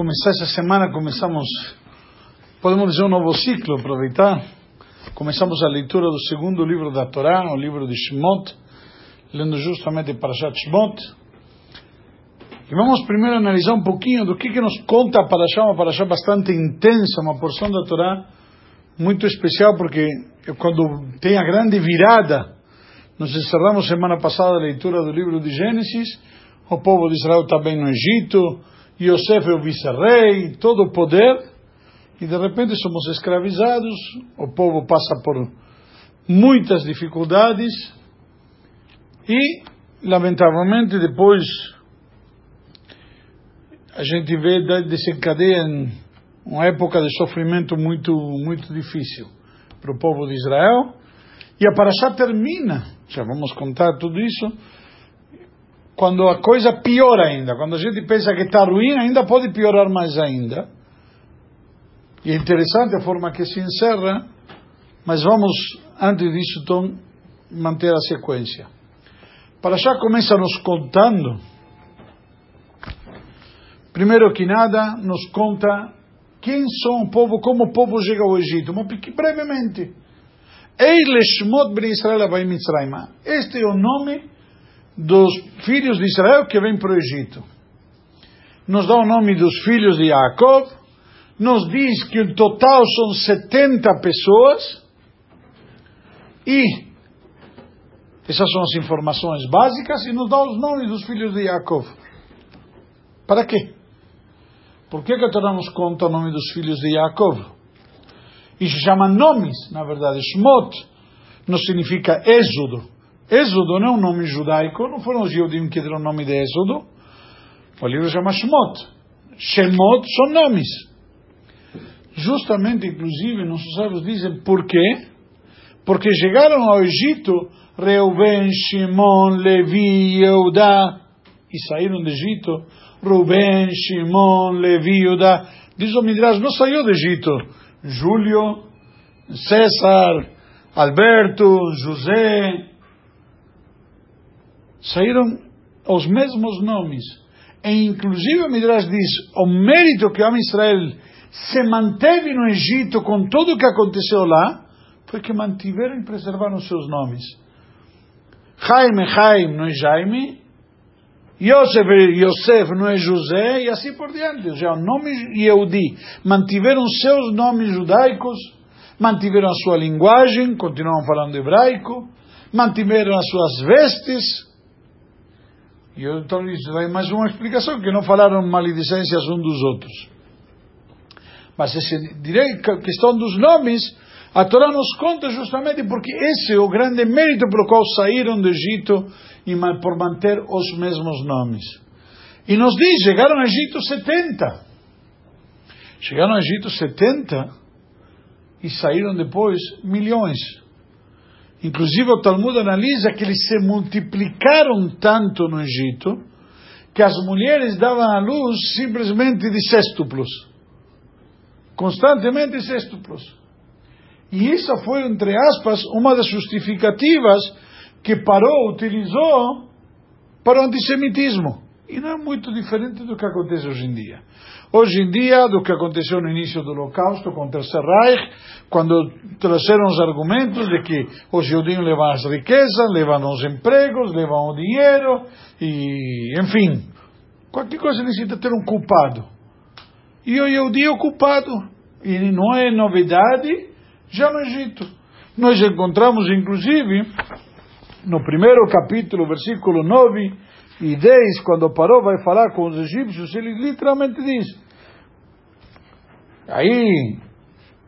começar essa semana, começamos, podemos dizer, um novo ciclo, aproveitar. Começamos a leitura do segundo livro da Torá, o livro de Shemot, lendo justamente Parashat Shemot. E vamos primeiro analisar um pouquinho do que, que nos conta a Parashá, uma Parashá bastante intensa, uma porção da Torá muito especial, porque quando tem a grande virada, nós encerramos semana passada a leitura do livro de Gênesis, o povo de Israel está bem no Egito, Yosef é o vice-rei, todo o poder, e de repente somos escravizados, o povo passa por muitas dificuldades, e, lamentavelmente, depois a gente vê desencadeia uma época de sofrimento muito, muito difícil para o povo de Israel, e a Parashá termina, já vamos contar tudo isso, quando a coisa piora ainda, quando a gente pensa que está ruim, ainda pode piorar mais ainda. E é interessante a forma que se encerra, mas vamos, antes disso, então, manter a sequência. Para já começa nos contando, primeiro que nada, nos conta quem são o povo, como o povo chega ao Egito, mas brevemente. Israel Este é o nome dos filhos de Israel que vêm para o Egito. Nos dá o nome dos filhos de Jacob, nos diz que o total são 70 pessoas, e essas são as informações básicas, e nos dá os nomes dos filhos de Jacob. Para quê? Por que, que nos conta o nome dos filhos de Jacob? Isso se chama nomes, na verdade. Shmot não significa êxodo. Êxodo não é um nome judaico, não foram os judeus que deram o nome de Êxodo. O livro chama Shemot. Shemot são nomes. Justamente, inclusive, nossos sábios dizem por quê? Porque chegaram ao Egito Reuben, Shimon, Levi, Eudá e saíram do Egito Reuben, Shimon, Levi, Eudá. Diz o Midrash, não saiu do Egito Júlio, César, Alberto, José, saíram os mesmos nomes. E inclusive o Midrash diz, o mérito que o homem Israel se manteve no Egito com tudo o que aconteceu lá, foi que mantiveram e preservaram os seus nomes. Jaime, Jaime não é Jaime, Yosef, Yosef não é José, e assim por diante. Ou seja, o nome Yehudi. Mantiveram seus nomes judaicos, mantiveram a sua linguagem, continuam falando hebraico, mantiveram as suas vestes, e então isso vai mais uma explicação, que não falaram maledicências um dos outros. Mas essa questão dos nomes, a Torá nos conta justamente porque esse é o grande mérito pelo qual saíram do Egito e por manter os mesmos nomes. E nos diz, chegaram ao Egito 70. Chegaram ao Egito 70 e saíram depois milhões. Inclusive o Talmud analisa que eles se multiplicaram tanto no Egito que as mulheres davam à luz simplesmente de sextuplos. Constantemente sextuplos. E isso foi, entre aspas, uma das justificativas que Paró utilizou para o antissemitismo. E não é muito diferente do que acontece hoje em dia. Hoje em dia, do que aconteceu no início do Holocausto com o Terceiro Reich, quando trouxeram os argumentos de que os judeus levam as riquezas, levam os empregos, levam o dinheiro, e, enfim, qualquer coisa necessita ter um culpado. E o judeu é culpado. E não é novidade já no Egito. Nós encontramos, inclusive, no primeiro capítulo, versículo 9 e 10, quando Paró vai falar com os egípcios, ele literalmente diz: Aí,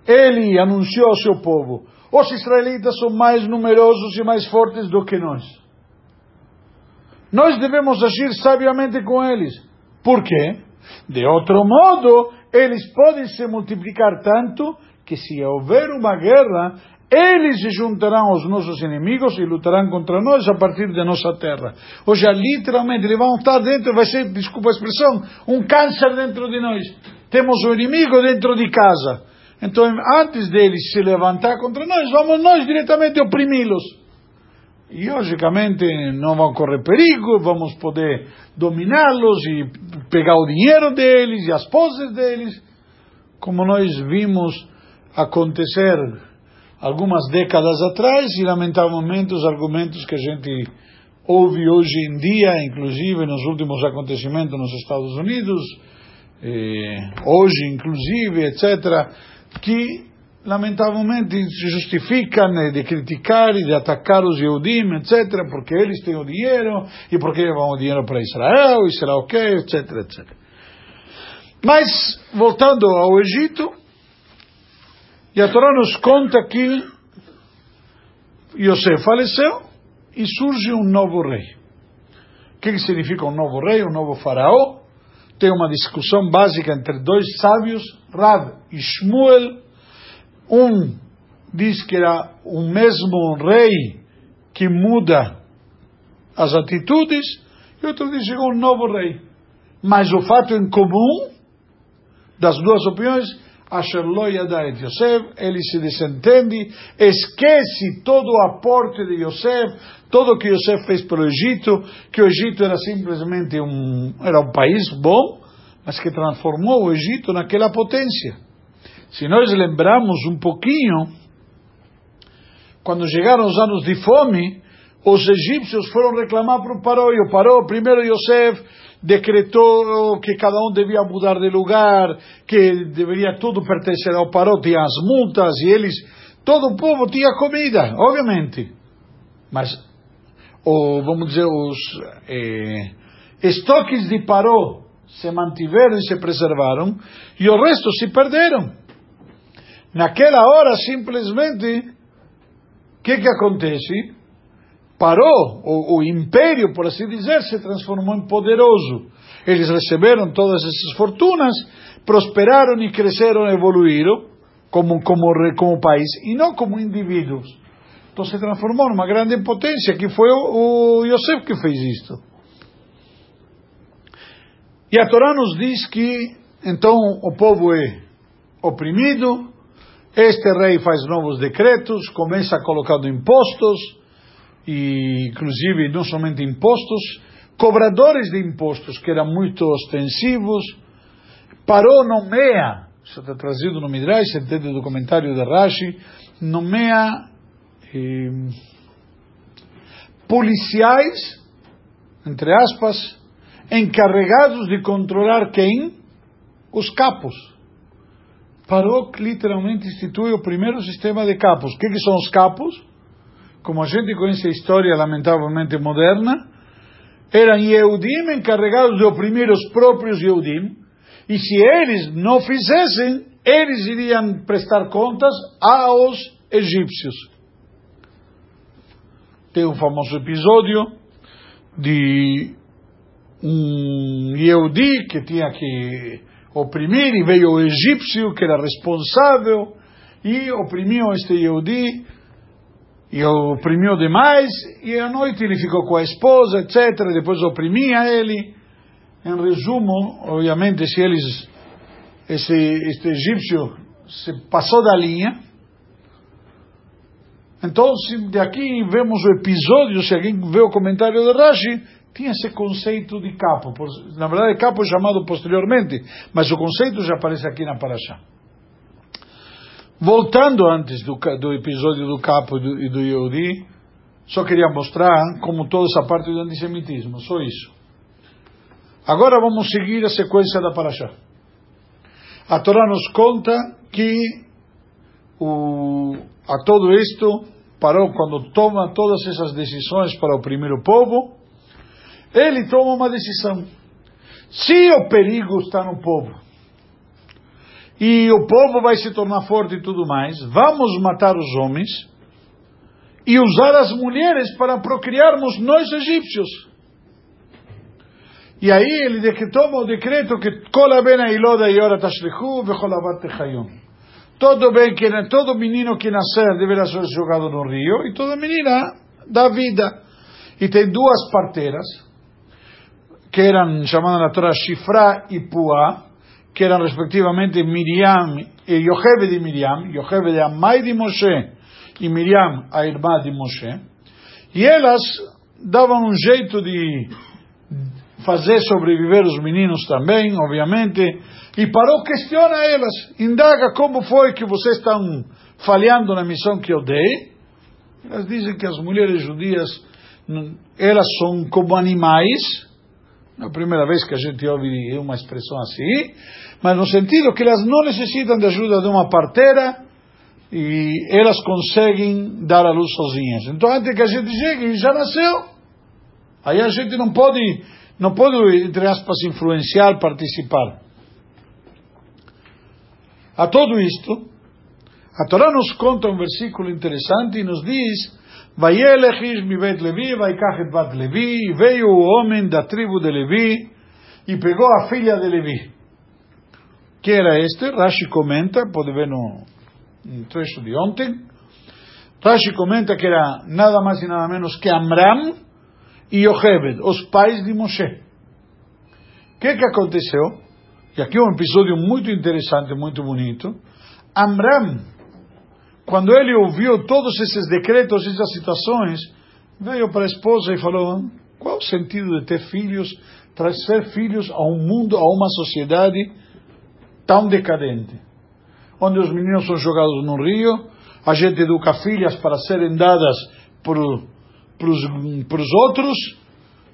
ele anunciou ao seu povo: os israelitas são mais numerosos e mais fortes do que nós. Nós devemos agir sabiamente com eles. Por quê? De outro modo, eles podem se multiplicar tanto que se houver uma guerra, eles se juntarão aos nossos inimigos e lutarão contra nós a partir de nossa terra. Ou seja, literalmente, eles vão estar dentro, vai ser, desculpa a expressão, um câncer dentro de nós. Temos um inimigo dentro de casa. Então, antes deles se levantar contra nós, vamos nós diretamente oprimi-los. e logicamente não vão correr perigo, vamos poder dominá-los e pegar o dinheiro deles e as poses deles, como nós vimos acontecer algumas décadas atrás e lamentavelmente os argumentos que a gente ouve hoje em dia, inclusive nos últimos acontecimentos nos Estados Unidos, eh, hoje inclusive, etc., que lamentavelmente se justificam de criticar e de atacar os Yehudim, etc., porque eles têm o dinheiro e porque levam o dinheiro para Israel e será o quê, etc., etc. Mas, voltando ao Egito, e a Torá nos conta que Yosef faleceu e surge um novo rei. O que, significa um novo rei, um novo faraó? Tem uma discussão básica entre dois sábios, Rab e Shmuel. Um diz que era o mesmo rei que muda as atitudes, e outro diz que chegou um novo rei. Mas o fato em comum das duas opiniões Asher lo et Yosef, ele se desentende, esquece todo o aporte de Yosef, todo o que Yosef fez pelo Egito, que o Egito era simplesmente um, era um país bom, mas que transformou o Egito naquela potência. Se nós lembramos um pouquinho, quando chegaram os anos de fome, os egípcios foram reclamar para o Paró, e o Paró, primeiro Yosef, decretou que cada um devia mudar de lugar, que deveria tudo pertencer ao Paró, tinha as multas e eles, todo o povo tinha comida, obviamente. Mas, ou, vamos dizer, os eh, estoques de Paró se mantiveram e se preservaram, e o resto se perderam. Naquela hora, simplesmente, o que, que acontece? Parou, o, o império, por assim dizer, se transformou em poderoso. Eles receberam todas essas fortunas, prosperaram e cresceram, evoluíram como, como, como país, e não como indivíduos. Então se transformou numa grande potência, que foi o, o Yosef que fez isto. E a Torá nos diz que, então, o povo é oprimido, este rei faz novos decretos, começa colocando impostos, e inclusive não somente impostos, cobradores de impostos que eram muito ostensivos, parou, nomeia, isso está trazido no Midrash, se entende do comentário de Rashi, nomeia eh, policiais, entre aspas, encarregados de controlar quem? Os capos. Parou literalmente institui o primeiro sistema de capos. O que, que são os capos? Como a gente conhece a história lamentavelmente moderna, eram Yehudim encarregados de oprimir os próprios Yehudim, e se eles não fizessem, eles iriam prestar contas aos egípcios. Tem um famoso episódio de um Yehudi que tinha que oprimir e veio o egípcio que era responsável e oprimiu este Yehudi e oprimiu demais, e à noite ele ficou com a esposa, etc. Depois oprimia ele. Em resumo, obviamente, se eles, esse, este egípcio se passou da linha, então, se daqui vemos o episódio, se alguém vê o comentário de Rashi, tinha esse conceito de capo. Na verdade, capo é chamado posteriormente, mas o conceito já aparece aqui na Parashá. Voltando antes do, do episódio do capo e do, Yehudi, só queria mostrar como toda essa parte do antissemitismo, só isso. Agora vamos seguir a sequência da Parashá. A Torá nos conta que o, a todo isto, parou quando toma todas essas decisões para o povo, ele toma uma decisão. Se o perigo está no povo, e o povo vai se tornar forte e tudo mais, vamos matar os homens e usar as mulheres para procriarmos nós egípcios. E aí ele decretou o decreto que todo bem que todo menino que nascer deverá ser jogado no rio e toda menina dá vida. E tem duas parteiras que eram chamadas na Torá Shifra e Puá que eram respectivamente Miriam e Yocheve de Miriam, Yocheve de Amai de Moshe e Miriam, a irmã de Moshe. E elas davam um jeito de fazer sobreviver os meninos também, obviamente. E Parou questiona elas, indaga como foi que vocês estão falhando na missão que eu dei. Elas dizem que as mulheres judias, elas são como animais. É a primeira vez que a gente ouve uma expressão assim, mas no sentido que elas não necessitam de ajuda de uma parteira e elas conseguem dar a luz sozinhas. Então, antes que a gente chegue, já nasceu. Aí a gente não pode, não pode, entre aspas, influenciar, participar. A todo isto, a Torá nos conta um versículo interessante e nos diz: Ish mibet Levi, vaikach et bat Levi, e veio o homem da tribo de Levi e pegou a filha de Levi. Que era este? Rashi comenta, pode ver no, trecho de ontem. Rashi comenta que era nada mais e nada menos que Amram e Yochebed, os pais de Moshe. O que que aconteceu? E aqui é um episódio muito interessante, muito bonito. Amram quando ele ouviu todos esses decretos, essas situações, veio para a esposa e falou: qual o sentido de ter filhos, trazer filhos a um mundo, a uma sociedade tão decadente? Onde os meninos são jogados no rio, a gente educa filhas para serem dadas para os outros,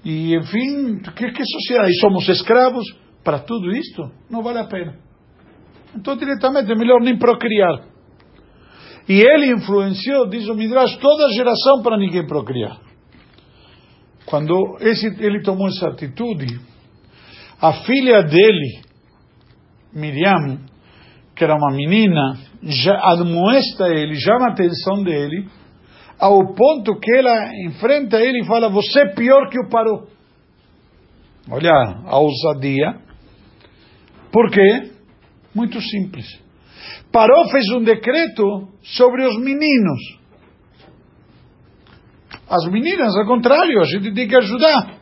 e enfim, que, que sociedade? E somos escravos para tudo isto? Não vale a pena. Então, diretamente, é melhor nem procriar. E ele influenciou, diz o Midrash, toda a geração para ninguém procriar. Quando esse, ele tomou essa atitude, a filha dele, Miriam, que era uma menina, já admoesta ele, chama a atenção dele, ao ponto que ela enfrenta ele e fala: Você é pior que o Paró. Olha a ousadia. Por quê? Muito simples. Paró fez um decreto sobre os meninos. As meninas, ao contrário, a gente tem que ajudar.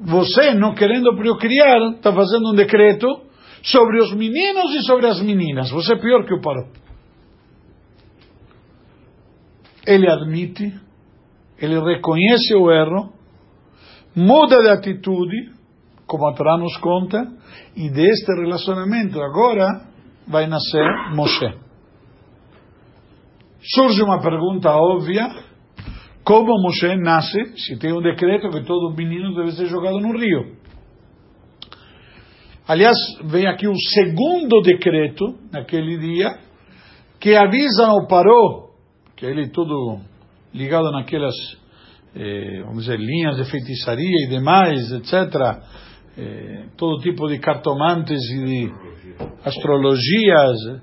Você, não querendo procriar, está fazendo um decreto sobre os meninos e sobre as meninas. Você é pior que o Paró. Ele admite, ele reconhece o erro, muda de atitude, como a Torá nos conta, e deste relacionamento agora vai nascer Moshe. Surge uma pergunta óbvia: como Moshe nasce se tem um decreto que todo menino deve ser jogado no rio? Aliás, vem aqui o segundo decreto, naquele dia, que avisa ao Paró, que ele tudo ligado naquelas, eh, vamos dizer, linhas de feitiçaria e demais, etc., eh, todo tipo de cartomantes e de astrologias,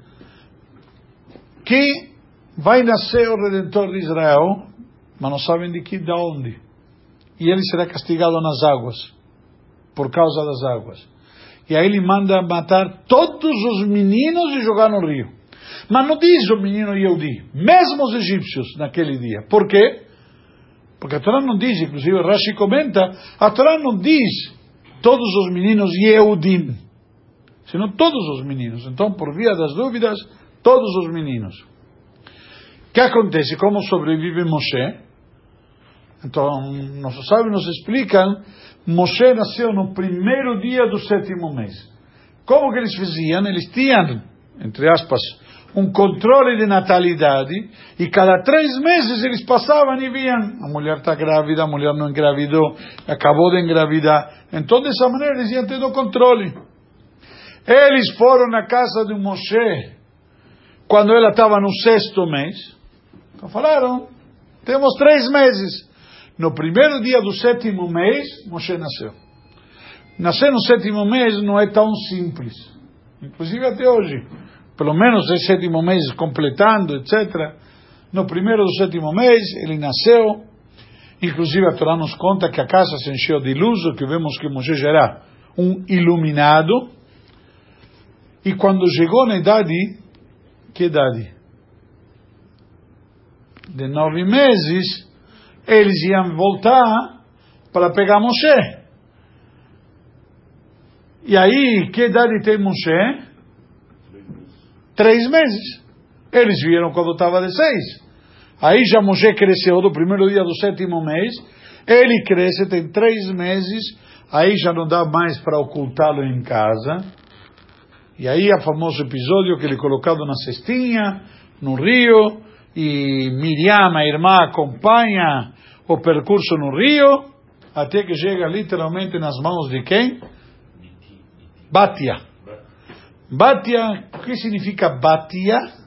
que vai nascer o Redentor de Israel, mas não sabem de que, de onde. E ele será castigado nas águas, por causa das águas. E aí ele manda matar todos os meninos e jogar no rio. Mas não diz o menino Yehudi, mesmo os egípcios naquele dia. Por quê? Porque a Torá não diz, inclusive Rashi comenta, a Torá não diz todos os meninos Yehudim senão todos os meninos. Então, por via das dúvidas, todos os meninos. O que acontece? Como sobrevive Moshe? Então, nossos sábios nos explicam, Moshe nasceu no primeiro dia do sétimo mês. Como que eles faziam? Eles tinham, entre aspas, um controle de natalidade e cada três meses eles passavam e viam a mulher está grávida, a mulher não engravidou, acabou de engravidar. Então, dessa maneira, eles iam tendo controle. Eles foram na casa de Moshe quando ela estava no sexto mês. Então falaram: temos três meses. No primeiro dia do sétimo mês, Moshe nasceu. Nascer no sétimo mês não é tão simples. Inclusive até hoje. Pelo menos é sétimo mês completando, etc. No primeiro do sétimo mês, ele nasceu. Inclusive a Torá nos conta que a casa se encheu de luz, o que vemos que Moshe já era um iluminado. E quando chegou na idade, que idade? De nove meses, eles iam voltar para pegar Moshe. E aí, que idade tem Moshe? Três meses. Eles viram quando estava de seis. Aí já Moshe cresceu do primeiro dia do sétimo mês. Ele cresce, tem três meses. Aí já não dá mais para ocultá-lo em casa. E aí o famoso episódio que ele é colocado na cestinha, no rio, e Miriam, a irmã, acompanha o percurso no rio, até que chega literalmente nas mãos de quem? Batia. Batia, o que significa Batia?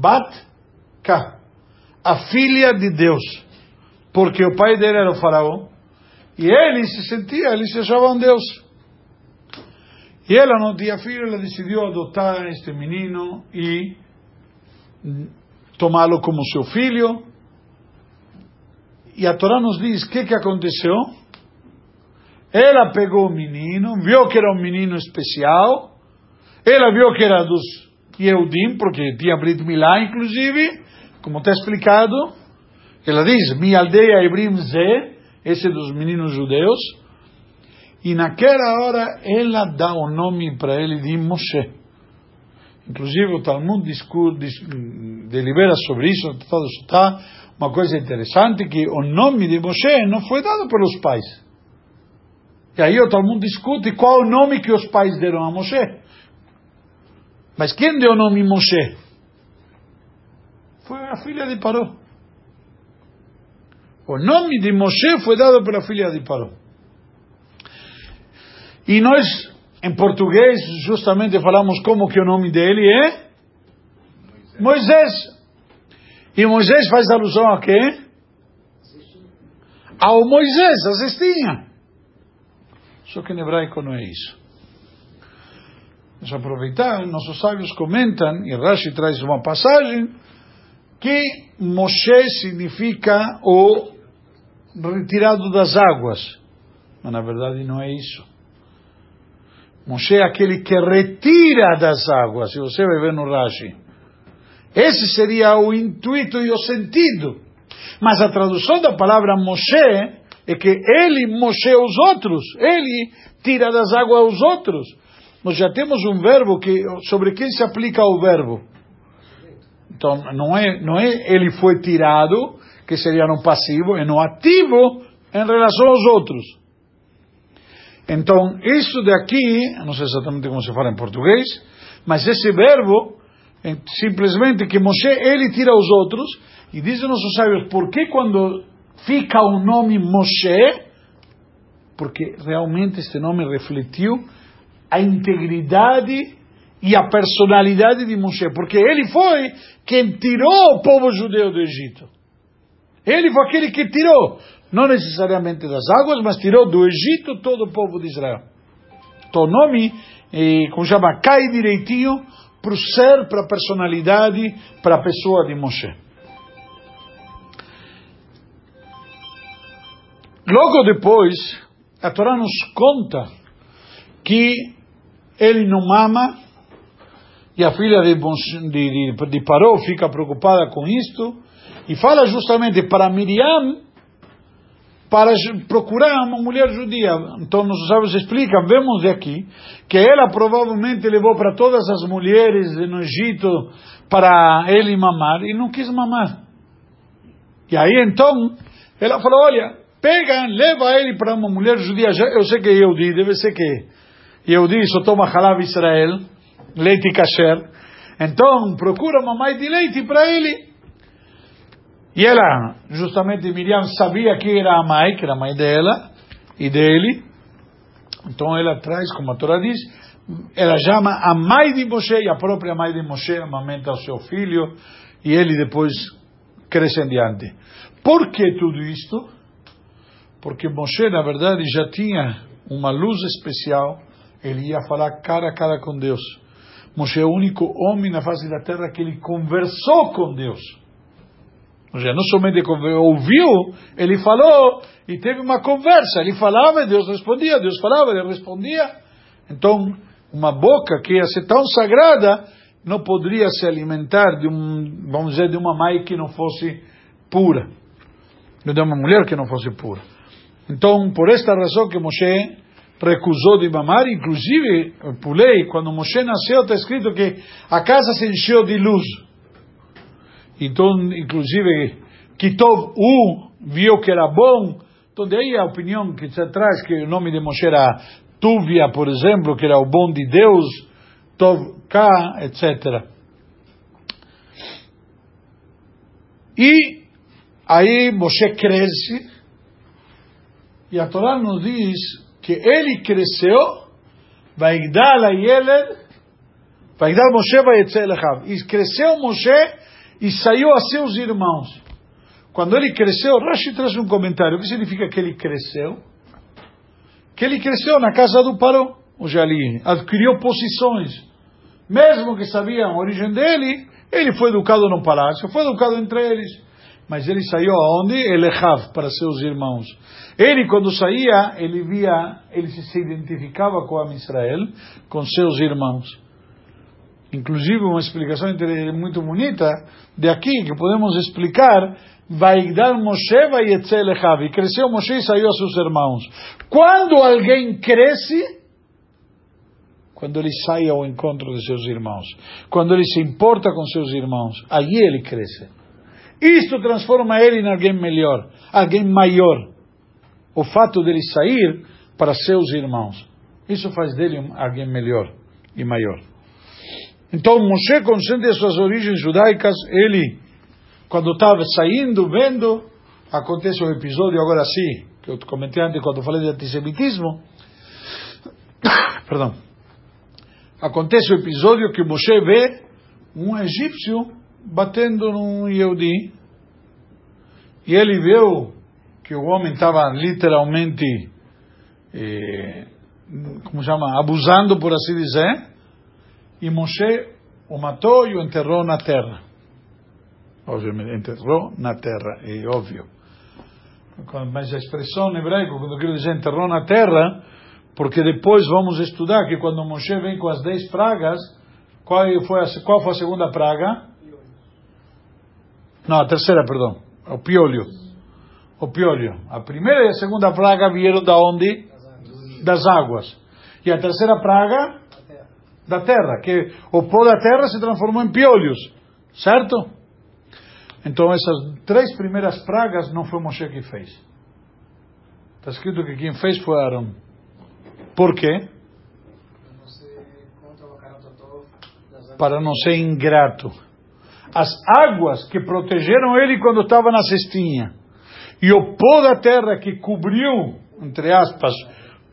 Batka, a filha de Deus. Porque o pai dele era o faraó. E ele se sentia, ele se achava um Deus. E ela não tinha filho, ela decidiu adotar este menino e tomá-lo como seu filho. E a Torá nos diz o que, que aconteceu. Ela pegou o menino, viu que era um menino especial, ela viu que era dos Yehudim, porque tinha Brit Milá, inclusive, como está explicado. Ela diz, minha aldeia Ebrim Zé, esse dos meninos judeus. E naquela hora ela dá o nome para ele de Moshe. Inclusive o Talmud discute, delibera sobre isso, está uma coisa interessante, que o nome de Moshe não foi dado pelos pais. E aí o Talmud discute qual o nome que os pais deram a Moshe. Mas quem deu o nome Moshe? Foi a filha de Paró. O nome de Moshe foi dado pela filha de Paró. E nós, em português, justamente falamos como que o nome dele é Moisés. E Moisés faz alusão a quê? Ao Moisés, a cestinha. Só que em hebraico não é isso. Vamos aproveitar, nossos sábios comentam, e Rashi traz uma passagem, que Moshe significa o retirado das águas. Mas na verdade não é isso. Moshe é aquele que retira das águas, se você vai ver no Rashi. Esse seria o intuito e o sentido. Mas a tradução da palavra Moshe é que ele Moshe os outros, ele tira das águas os outros. Nós já temos um verbo que sobre quem se aplica o verbo. Então não é não é ele foi tirado, que seria no passivo, é no ativo em relação aos outros. Então, isso daqui, não sei exatamente como se fala em português, mas esse verbo, é simplesmente que Moshe, ele tira os outros, e dizem nossos sábios, por que quando fica o nome Moshe? Porque realmente este nome refletiu a integridade e a personalidade de Moshe, porque ele foi quem tirou o povo judeu do Egito. Ele foi aquele que tirou não necessariamente das águas, mas tirou do Egito todo o povo de Israel. Então o nome, eh, como chama, cai direitinho para o ser, para a personalidade, para a pessoa de Moshe. Logo depois, a Torá nos conta que ele não mama e a filha de, de, de, de Paró fica preocupada com isto e fala justamente para Miriam para procurar uma mulher judia. Então, nossos sábios explicam, vemos aqui, que ela provavelmente levou para todas as mulheres no Egito para ele mamar e não quis mamar. E aí então, ela falou: olha, pega, leva ele para uma mulher judia. Eu sei que é Yehudi, deve ser que Yehudi só toma halab Israel, leite kasher. Então, procura uma mãe de leite para ele. E ela, justamente Miriam, sabia que era a mãe, que era a mãe dela e dele. Então ela traz, como a Torá diz, ela chama a mãe de Moshe e a própria mãe de Moshe amamenta o seu filho e ele depois cresce em diante. Por que tudo isto? Porque Moshe, na verdade, já tinha uma luz especial, ele ia falar cara a cara com Deus. Moshe é o único homem na face da terra que ele conversou com Deus. Ou seja, não somente ouviu, ele falou e teve uma conversa. Ele falava e Deus respondia, Deus falava, ele respondia. Então, uma boca que ia ser tão sagrada não poderia se alimentar de um, vamos dizer, de uma mãe que não fosse pura, de uma mulher que não fosse pura. Então, por esta razão que Moshe recusou de mamar, inclusive, pulei, quando Moshe nasceu, está escrito que a casa se encheu de luz. Então, inclusive, Kitov U viu que era bom. Então, daí a opinião que se traz que o nome de Moshe era Tuvia, por exemplo, que era o bom de Deus, Tov K, etc. E aí Moshe cresce, e a Torá nos diz que ele cresceu, Vaigdal Ayeled, Vaigdal Moshe Vayetze Elechav. E cresceu Moshe e saiu a seus irmãos. Quando ele cresceu, Rashi traz um comentário. O que significa que ele cresceu? Que ele cresceu na casa do Paró, o Jali, adquiriu posições. Mesmo que sabiam a origem dele, ele foi educado no palácio, foi educado entre eles. Mas ele saiu aonde? Elechav, para seus irmãos. Ele, quando saía, ele via, ele se identificava com a Israel, com seus irmãos. Inclusive, uma explicação muito bonita de aqui, que podemos explicar, vai dar Moshe vai Elechav. E cresceu Moshe e saiu a seus irmãos. Quando alguém cresce, quando ele sai ao encontro de seus irmãos, quando ele se importa com seus irmãos, aí ele cresce. Isto transforma ele em alguém melhor, alguém maior. O fato dele sair para seus irmãos, isso faz dele alguém melhor e maior. Então Moshe, consciente de suas origens judaicas, ele, quando estava saindo, vendo, acontece o episódio agora sim, que eu comentei antes quando falei de antissemitismo. Perdão. Acontece o episódio que Moshe vê um egípcio batendo num Yehudi. E ele viu que o homem estava literalmente, eh, como chama, abusando, por assim dizer. E Moshe o matou e o enterrou na terra. Obviamente, enterrou na terra, é óbvio. Mas a expressão em hebraico, quando eu quero dizer enterrou na terra, porque depois vamos estudar que quando Moshe vem com as dez pragas, qual foi a, qual foi a segunda praga? Não, a terceira, perdão. O piolho. O piolho. A primeira e a segunda praga vieram da onde? Das águas. E a terceira praga? Da terra. Que o pó da terra se transformou em piolhos. Certo? Então essas três primeiras pragas não foi Moshe que fez. Está escrito que quem fez foi Aaron. Por quê? Para não ser ingrato as águas que protegeram ele quando estava na cestinha e o pó da terra que cobriu, entre aspas,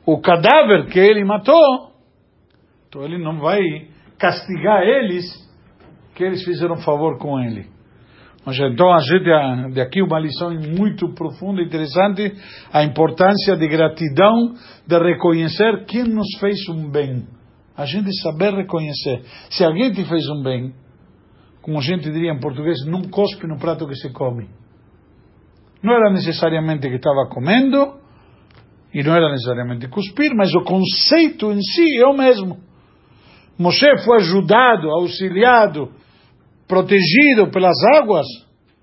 o cadáver que ele matou, então ele não vai castigar eles que eles fizeram favor com ele. Então a gente de aqui uma lição muito profunda e interessante a importância de gratidão de reconhecer quem nos fez um bem. A gente saber reconhecer. Se alguém te fez um bem, como a gente diria em português, não cospe no prato que se come. Não era necessariamente que estava comendo, e não era necessariamente cuspir, mas o conceito em si é o mesmo. Moshe foi ajudado, auxiliado, protegido pelas águas,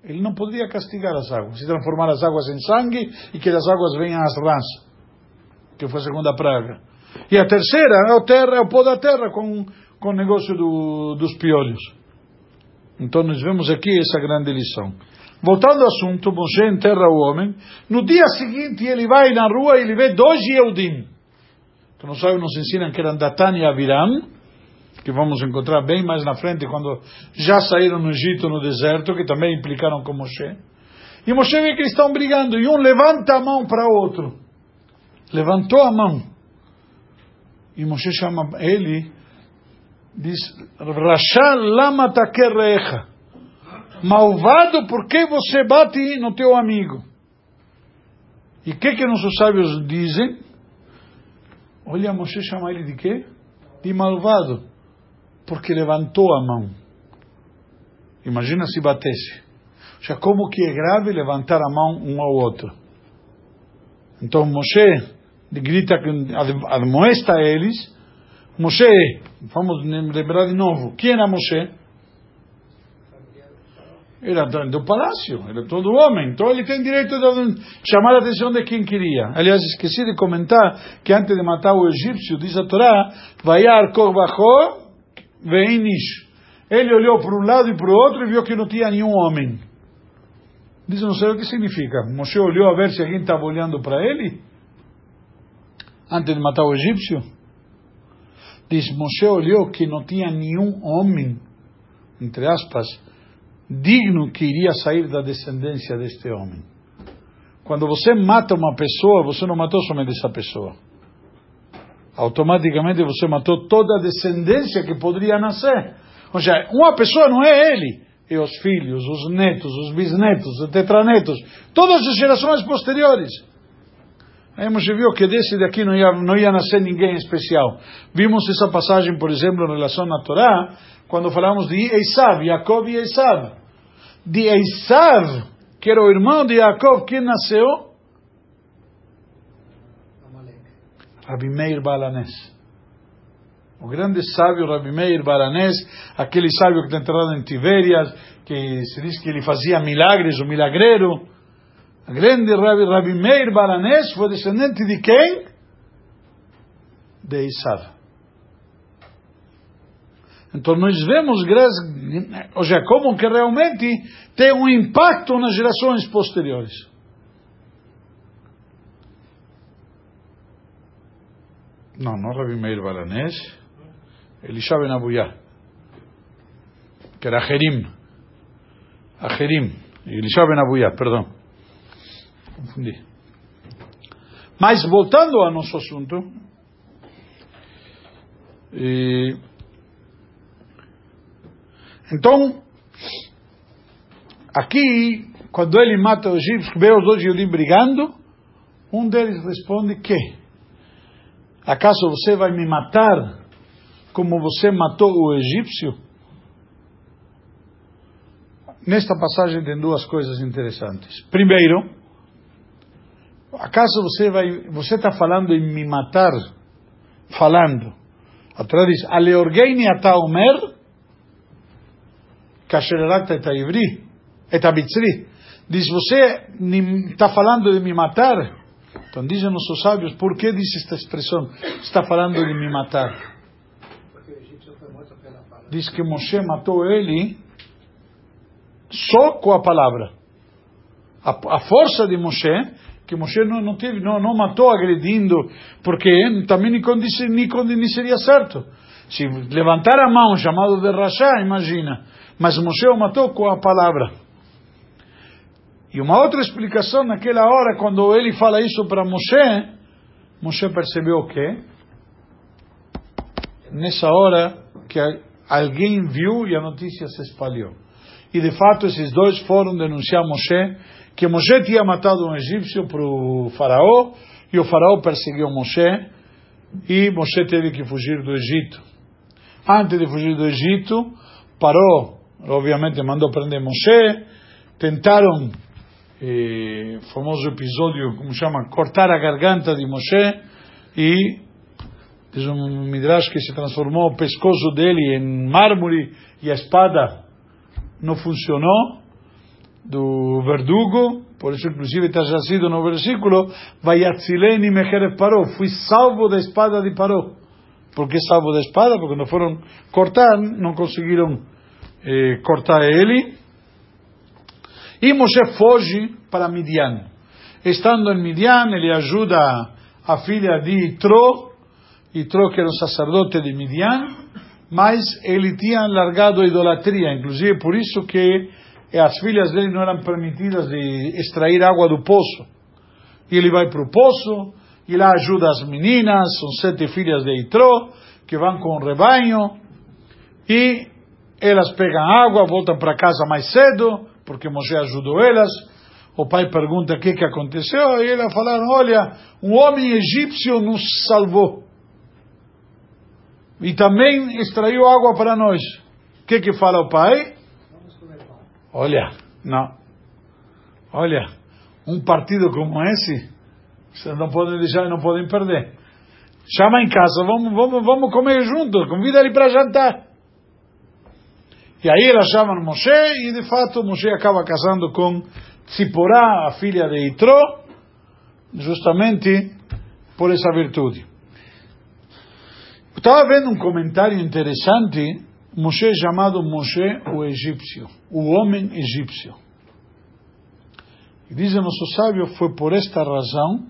ele não podia castigar as águas, se transformar as águas em sangue e que das águas venham as rãs, que foi a segunda praga. E a terceira é o, terra, é o pó da terra com, com o negócio do, dos piolhos. Então nós vemos aqui essa grande lição. Voltando ao assunto, Moshe enterra o homem. No dia seguinte ele vai na rua e ele vê dois Yehudim. Que nós sabemos, nos ensinam que eram Datan e Aviram, que vamos encontrar bem mais na frente, quando já saíram no Egito, no deserto, que também implicaram com Moshe. E Moshe vê que eles estão brigando, e um levanta a mão para o outro. Levantou a mão. E Moshe chama ele diz Rasha lama takerecha. Malvado, por que você bate no teu amigo? E o que que nossos sábios dizem? Olha, Moshe chama ele de quê? De malvado. Porque levantou a mão. Imagina se batesse. Já como que é grave levantar a mão um ao outro. Então Moshe grita, admoesta eles Moshe, vamos lembrar de novo, quem era Moshe? Era do palácio, era todo homem, então ele tem direito de chamar a atenção de quem queria. Aliás, esqueci de comentar que antes de matar o egípcio, diz a Torá, Vayar Korbacho Veinish. Ele olhou para um lado e para o outro e viu que não tinha nenhum homem. Diz, não sei o que significa. Moshe olhou a ver se alguém estava olhando para ele antes de matar o egípcio. Diz, Moshe olhou que não tinha nenhum homem, entre aspas, digno que iria sair da descendência deste homem. Quando você mata uma pessoa, você não matou somente essa pessoa. Automaticamente você matou toda a descendência que poderia nascer. Ou seja, uma pessoa não é ele, é os filhos, os netos, os bisnetos, os tetranetos, todas as gerações posteriores. Aí Moshe viu que desse daqui não ia, não ia nascer ninguém especial. Vimos essa passagem, por exemplo, em relação à Torá, quando falamos de Esav, Jacob e Esav. De Esav, que era o irmão de Jacob, quem nasceu? Rabi Meir Balanés. O grande sábio Rabi Meir Balanés, aquele sábio que está enterrado em Tibérias, que se diz que ele fazia milagres, o milagreiro. O grande Rabi, Rabi Meir Balanés foi descendente de quem? De Isav. Então nós vemos, ou seja, como que realmente tem um impacto nas gerações posteriores. Não, não Rabi Meir Balanés, Elisha Ben Abuyá, que era Jerim, Ajerim, Elisha Ben Abuyá, perdão, confundi. Mas voltando ao nosso assunto, e então, aqui, quando ele mata os egípcios, vê os dois judeus brigando, um deles responde que acaso você vai me matar como você matou o egípcio? Nesta passagem tem duas coisas interessantes. Primeiro, Acaso você vai, você está falando em me matar, falando. A Torá diz, Aleorgeini ataomer, kashererakta etaivri, etabitzri. Diz, você está falando de me matar? Então dizem nossos sábios, por que diz esta expressão? Está falando de me matar. Diz que Moshe matou ele só com a palavra. A, a força de Moshe que Moshe não, não, teve, não, não matou agredindo, porque também nem, seria certo. Se levantar a mão, chamado de rachá, imagina. Mas Moshe o matou com a palavra. E uma outra explicação, naquela hora, quando ele fala isso para Moshe, Moshe percebeu que, nessa hora, que alguém viu e a notícia se espalhou. E de fato, esses dois foram denunciar Moshe, que Moshe tinha matado um egípcio para o faraó, e o faraó perseguiu Moshe, e Moshe teve que fugir do Egito. Antes de fugir do Egito, parou obviamente mandou prender Moshe, tentaram, eh, famoso episódio, como chama, cortar a garganta de Moshe, e diz um midrash que se transformou o pescoço dele em mármore e a espada não funcionou do verdugo, por isso inclusive está jazido no versículo, Vayatzileni Mejeref Paró, fui salvo da espada de Paró. Por que salvo da espada? Porque não foram cortar, não conseguiram eh, cortar ele. E Moshe foge para Midian. Estando em Midian, ele ajuda a filha de Itro, Itro que era um sacerdote de Midian, mas ele tinha largado a idolatria, inclusive por isso que as filhas dele não eram permitidas de extrair água do poço. E ele vai para o poço, e lá ajuda as meninas, são sete filhas de Itro, que vão com o rebanho, e elas pegam água, voltam para casa mais cedo, porque Moshe ajudou elas. O pai pergunta o que, que aconteceu, e elas falaram: Olha, um homem egípcio nos salvou. E também extraiu água para nós. O que, que fala o pai? Olha, não. Olha, um partido como esse, vocês não podem deixar, não podem perder. Chama em casa, vamos, vamos, vamos comer juntos, convida ele para jantar. E aí elas chamam Moshe, e de fato Moshe acaba casando com Tziporá, a filha de Itro, justamente por essa virtude. Estava vendo um comentário interessante Moshe chamado Moshe o egípcio, o homem egípcio. E diz o nosso sábio, foi por esta razão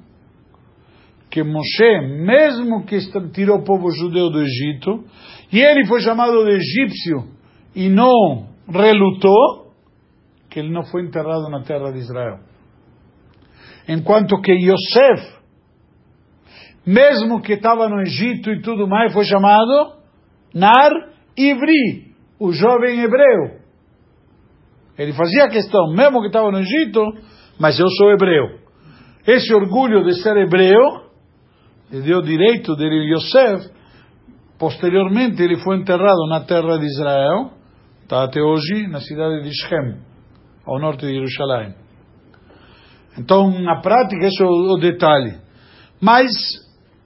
que Moshe, mesmo que tirou o povo judeu do Egito, e ele foi chamado de egípcio e não relutou, que ele não foi enterrado na terra de Israel. Enquanto que Yosef, mesmo que estava no Egito e tudo mais, foi chamado Nar Ivri, o jovem hebreu. Ele fazia questão, mesmo que estava no Egito, mas eu sou hebreu. Esse orgulho de ser hebreu lhe deu direito dele, Yosef. Posteriormente, ele foi enterrado na terra de Israel, está até hoje na cidade de Shem, ao norte de Jerusalém. Então, na prática, esse é o detalhe. Mas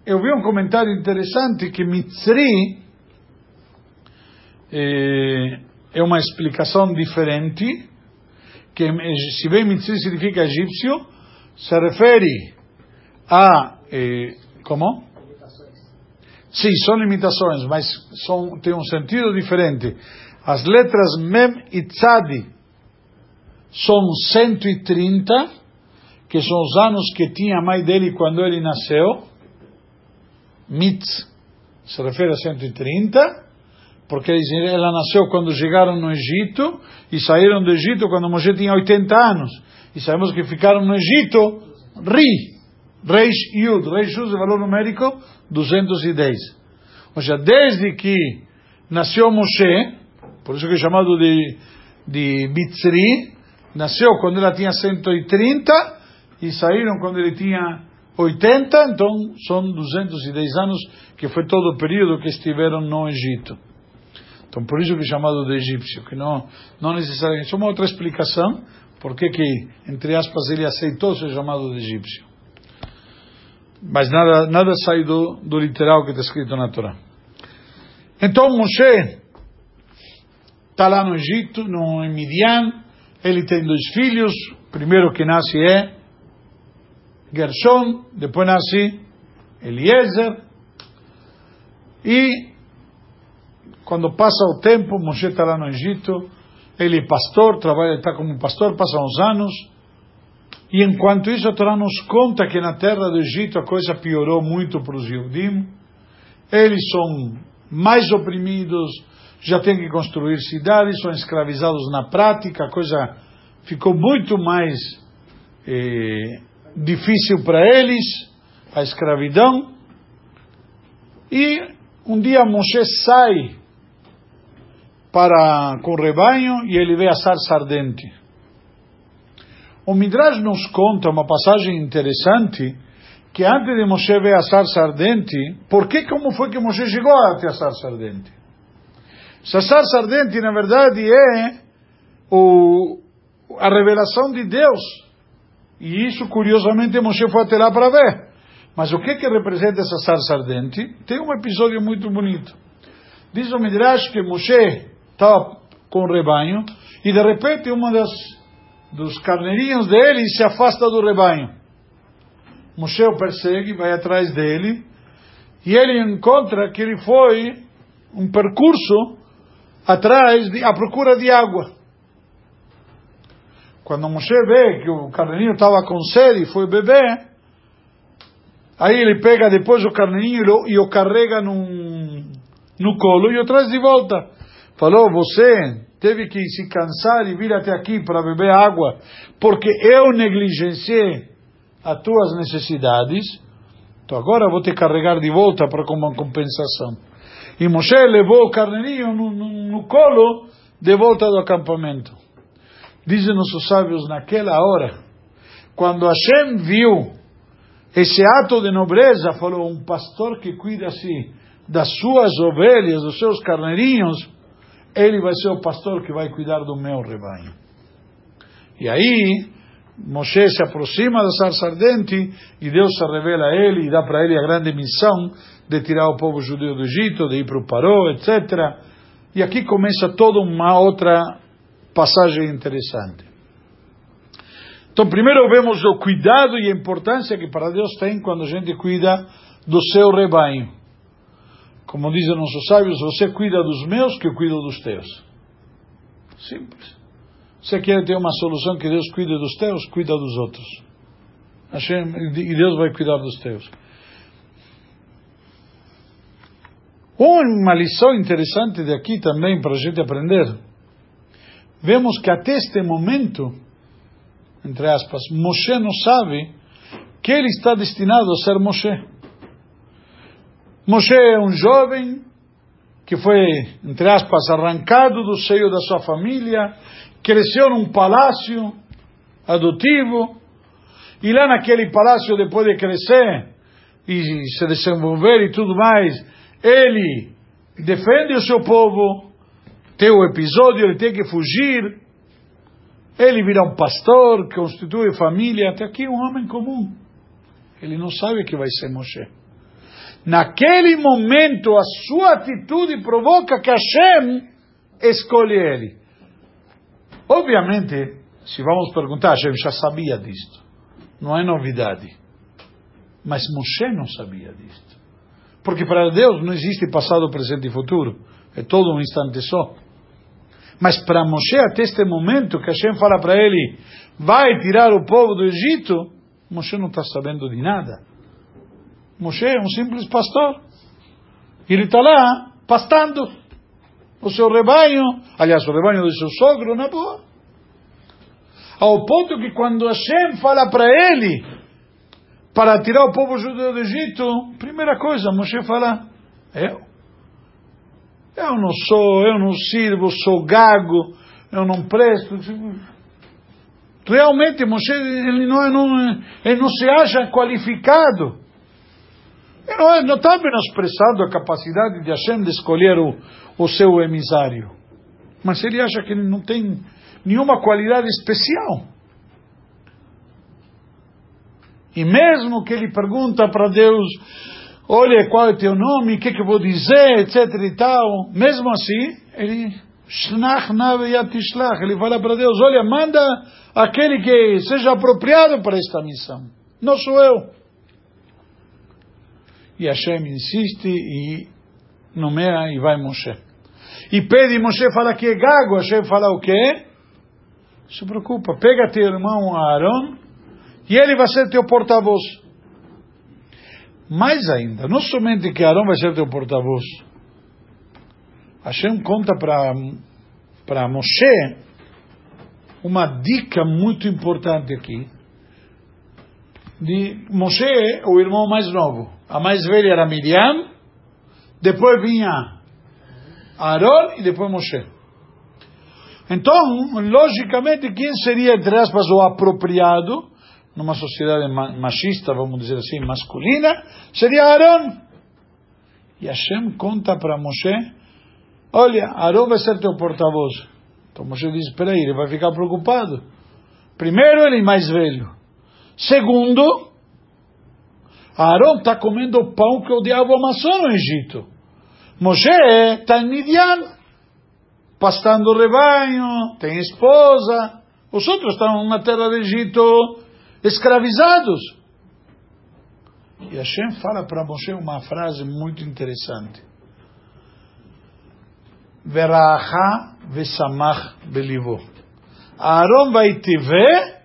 eu vi um comentário interessante que Mitzri é, é uma explicação diferente, que se bem Mitzri significa egípcio, se refere a, eh, como? Sim, são limitações, mas são, tem um sentido diferente. As letras Mem e Tzadi são 130, que são os anos que tinha a mãe dele quando ele nasceu. Mitz se refere a 130, porque ela nasceu quando chegaram no Egito e saíram do Egito quando Moshe tinha 80 anos. E sabemos que ficaram no Egito Ri, Reis Yud. Reis Yud é valor numérico 210. Ou seja, desde que nasceu Moshe, por isso que é chamado de, de Mitzri, nasceu quando ela tinha 130 e saíram quando ele tinha 80, então são 210 anos, que foi todo o período que estiveram no Egito. Então, por isso que é chamado de egípcio, que não, não necessariamente. Uma outra explicação, porque que, entre aspas, ele aceitou ser chamado de egípcio. Mas nada, nada sai do, do literal que está escrito na Torá. Então, Moshe está lá no Egito, no, em Midian, ele tem dois filhos, primeiro que nasce é Gershon, depois nasce Eliezer, e quando passa o tempo, Moshe está lá no Egito, ele é pastor, trabalha, está como pastor, passa uns anos, e enquanto isso a Torá nos conta que na terra do Egito a coisa piorou muito para os Yudim, eles são mais oprimidos, já têm que construir cidades, são escravizados na prática, a coisa ficou muito mais eh, difícil para eles, a escravidão. E um dia Moshe sai para com o rebanho e ele vê a sarça ardente. O Midrash nos conta uma passagem interessante que antes de Moshe ver a sarça ardente, por que como foi que Moshe chegou até a sarça ardente? Essa sarça ardente, na verdade, é o, a revelação de Deus. E isso, curiosamente, Moshe foi até lá para ver. Mas o que que representa essa sarça ardente? Tem um episódio muito bonito. Diz o Midrash que Moshe estava com o rebanho, e de repente uma das dos carneirinhos dele se afasta do rebanho. Moshe o persegue, vai atrás dele, e ele encontra que ele foi um percurso atrás, de, à procura de água. Quando Moshe vê que o carneirinho estava com sede e foi beber, aí ele pega depois o carneirinho e o, carrega num, no colo e o traz de volta falou: Você teve que se cansar e vir até aqui para beber água, porque eu negligenciei as tuas necessidades. Então agora vou te carregar de volta para como uma compensação. E Moshe levou o carneirinho no, no, no colo de volta do acampamento. Dizem nossos sábios, naquela hora, quando Hashem viu esse ato de nobreza, falou: um pastor que cuida assim das suas ovelhas, dos seus carneirinhos, ele vai ser o pastor que vai cuidar do meu rebanho. E aí, Moshe se aproxima da sarça ardente e Deus se revela a ele e dá para ele a grande missão de tirar o povo judeu do Egito, de ir para o Paró, etc. E aqui começa toda uma outra passagem interessante. Então, primeiro vemos o cuidado e a importância que para Deus tem quando a gente cuida do seu rebanho. Como dizem nossos sábios, você cuida dos meus, que eu cuido dos teus. Simples. Você quer ter uma solução que Deus cuide dos teus, cuida dos outros. E Deus vai cuidar dos teus. Uma lição interessante de aqui também para a gente aprender. Vemos que até este momento, entre aspas, Moshe não sabe que ele está destinado a ser Moshe. Moshe é um jovem que foi, entre aspas, arrancado do seio da sua família, cresceu num palácio adotivo, e lá naquele palácio, depois de crescer e se desenvolver e tudo mais, ele defende o seu povo, tem o episódio, ele tem que fugir, ele vira um pastor, constitui família, até aqui um homem comum. Ele não sabe que vai ser Moshe. Naquele momento, a sua atitude provoca que Hashem escolhe ele. Obviamente, se vamos perguntar, Hashem já sabia disto. Não é novidade. Mas Moshe não sabia disto. Porque para Deus não existe passado, presente e futuro. É todo um instante só. Mas para Moshe, até este momento, que Hashem fala para ele, vai tirar o povo do Egito, Moshe não está sabendo de nada. Moshe é um simples pastor. Ele está lá, pastando o seu rebanho, aliás, o rebanho do seu sogro, na boa. Ao ponto que quando Hashem fala para ele, para tirar o povo judeu do Egito, primeira coisa, Moshe fala, eu? Eu não sou, eu não sirvo, sou gago, eu não presto. Realmente, Moshe, ele não, não, ele não se acha qualificado. Ele não está menosprezando a capacidade de Hashem de escolher o, o seu emissário. Mas ele acha que ele não tem nenhuma qualidade especial. E mesmo que ele pergunta para Deus, olha qual é teu nome, o que, que eu vou dizer, etc e tal, mesmo assim, ele, ele fala para Deus, olha, manda aquele que seja apropriado para esta missão. Não sou eu. E Hashem insiste e nomeia e vai Moshe. E pede, Moshe fala que é gago, Hashem fala o quê? Se preocupa, pega teu irmão Aaron e ele vai ser teu porta-voz. Mais ainda, não somente que Aaron vai ser teu porta-voz. Hashem conta para Moshe uma dica muito importante aqui. De Moshe, o irmão mais novo. A mais velha era Miriam, depois vinha Aaron e depois Moshe. Então, logicamente, quem seria, entre aspas, o apropriado, numa sociedade machista, vamos dizer assim, masculina, seria Aaron. E Hashem conta para Moshe, olha, Aaron vai ser teu porta-voz. Então Moshe diz, espera aí, ele vai ficar preocupado. Primeiro, ele é mais velho. Segundo, Aaron está comendo o pão que o diabo amassou no Egito. Moshe está em Midian, pastando o rebanho, tem esposa. Os outros estão na terra do Egito escravizados. E Hashem fala para Moshe uma frase muito interessante. Veraha vesamach belivo. Aaron vai te ver